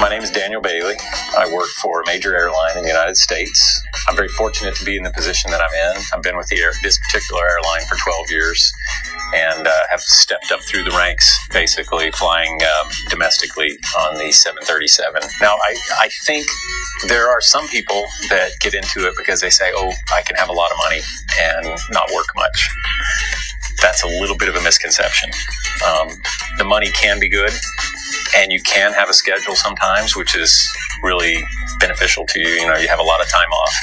My name is Daniel Bailey. I work for a major airline in the United States. I'm very fortunate to be in the position that I'm in. I've been with air, this particular airline for 12 years and uh, have stepped up through the ranks, basically flying um, domestically on the 737. Now, I, I think there are some people that get into it because they say, oh, I can have a lot of money and not work much. That's a little bit of a misconception. Um, the money can be good, and you can have a schedule sometimes, which is really beneficial to you. You know, you have a lot of time off.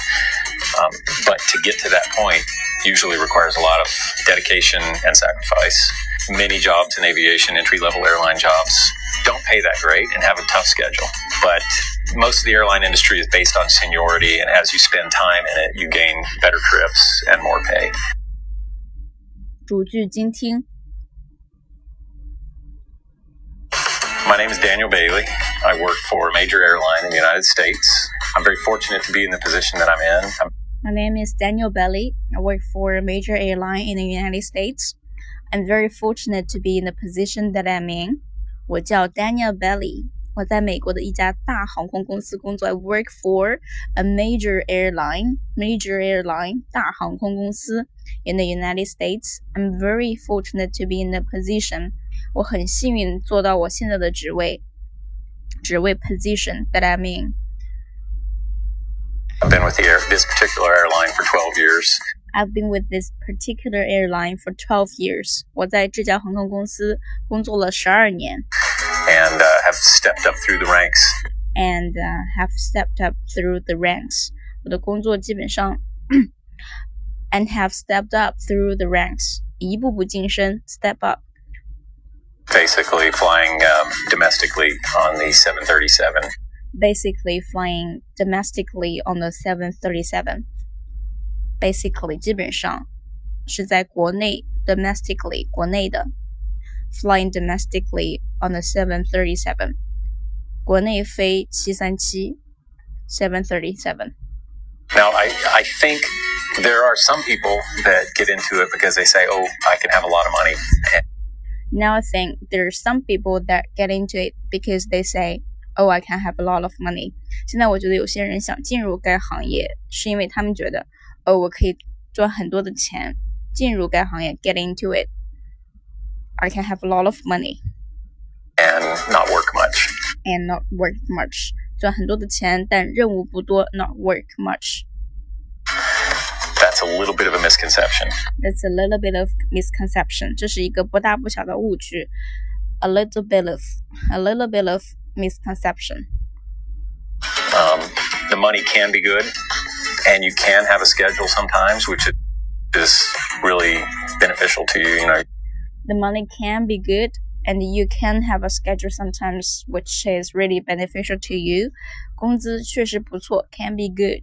Um, but to get to that point usually requires a lot of dedication and sacrifice. Many jobs in aviation, entry level airline jobs, don't pay that great and have a tough schedule. But most of the airline industry is based on seniority, and as you spend time in it, you gain better trips and more pay. 主句精听。 My name is Daniel Bailey. I work for a major airline in the United States. I'm very fortunate to be in the position that I'm in. I'm My name is Daniel Bailey. I work for a major airline in the United States. I'm very fortunate to be in the position that I'm in. 我叫 Daniel Bailey，我在美国的一家大航空公司工作。I work for a major airline, major airline 大航空公司 in the United States. I'm very fortunate to be in the position. 我很幸运做到我现在的职位，职位 position that I'm in. I've been with the air, this particular airline for 12 years. I've been with this particular airline for 12 years. 我在这家航空公司工作了十二年 and uh, have stepped up through the ranks. and uh, have stepped up through the ranks. 我的工作基本上 and have stepped up through the ranks. 一步步晋升，step up. basically flying um, domestically on the 737. Basically flying domestically on the 737. Basically 基本上是在国内 domestically 国内的 flying domestically on the 737. 国内飞737 737. Now, I, I think there are some people that get into it because they say, oh, I can have a lot of money. And Now I think there's some people that get into it because they say, "Oh, I can have a lot of money." 现在我觉得有些人想进入该行业，是因为他们觉得，哦，我可以赚很多的钱，进入该行业，get into it。I can have a lot of money and not work much. and not work much，赚很多的钱，但任务不多，not work much。 That's a little bit of a misconception. That's a little bit of misconception，这是一个不大不小的误区。A little bit of, a little bit of misconception. Um, the money can be good, and you can have a schedule sometimes, which is really beneficial to you. You know, the money can be good and you can have a schedule sometimes which is really beneficial to you 工资确实不错 can be good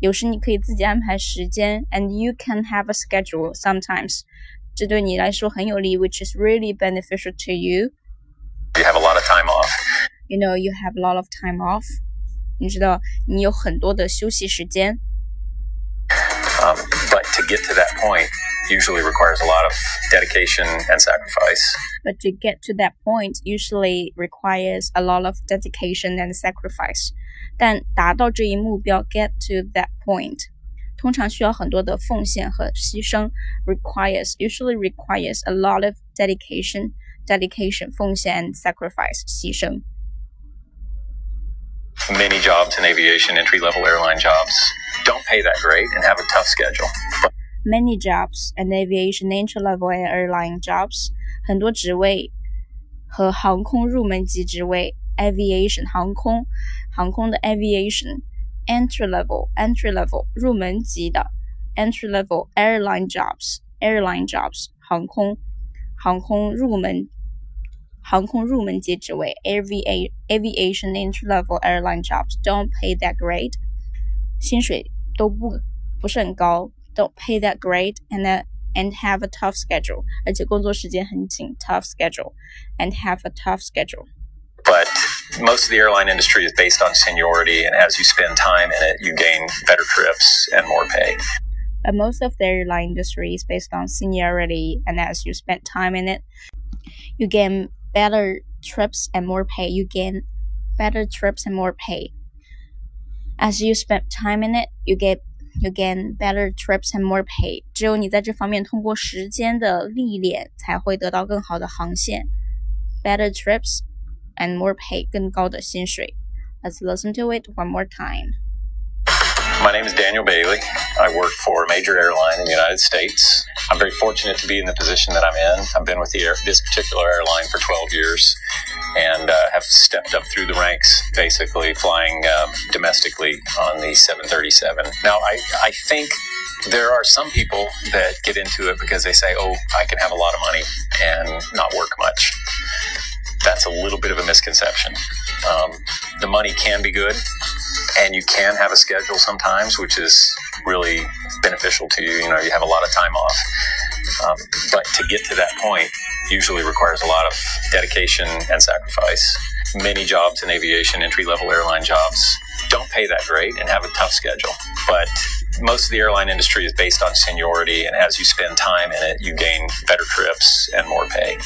有时你可以自己安排时间 and you can have a schedule sometimes 这对你来说很有利 which is really beneficial to you you have a lot of time off. you know you have a lot of time off 你知道你有很多的休息时间 Um, but to get to that point usually requires a lot of dedication and sacrifice. but to get to that point usually requires a lot of dedication and sacrifice. 但达到这一目标，get to that point，通常需要很多的奉献和牺牲。requires usually requires a lot of dedication, dedication 奉献 and sacrifice 牺牲。 Many jobs in aviation, entry level airline jobs, don't pay that great and have a tough schedule. Many jobs and aviation entry level and airline jobs，很多职位和航空入门级职位，aviation 航空 航空的 aviation entry level entry level 入门级的 entry level airline jobs airline jobs 航空航空入门航空入门级职位 avia aviation entry level airline jobs don't pay that great，薪水都不不是很高，don't pay that great and uh, and have a tough schedule，而且工作时间很紧，tough schedule and have a tough schedule。 But most of the airline industry is based on seniority, and as you spend time in it, you gain better trips and more pay. But most of the airline industry is based on seniority, and as you spend time in it, you gain better trips and more pay. You gain better trips and more pay. As you spend time in it, you get you gain better trips and more pay. 只有你在这方面通过时间的历练，才会得到更好的航线。Better trips and more pay，更高的薪水。Let's listen to it one more time. My name is Daniel Bailey. I work for a major airline in the United States. I'm very fortunate to be in the position that I'm in. I've been with the air, this particular airline for 12 years and uh, have stepped up through the ranks, basically flying um, domestically on the 737. Now, I, I think there are some people that get into it because they say, oh, I can have a lot of money and not work much. That's a little bit of a misconception. Um, the money can be good, and you can have a schedule sometimes, which is really beneficial to you. You know, you have a lot of time off. Um, but to get to that point usually requires a lot of dedication and sacrifice. Many jobs in aviation, entry level airline jobs, don't pay that great and have a tough schedule. But most of the airline industry is based on seniority, and as you spend time in it, you gain better trips and more pay.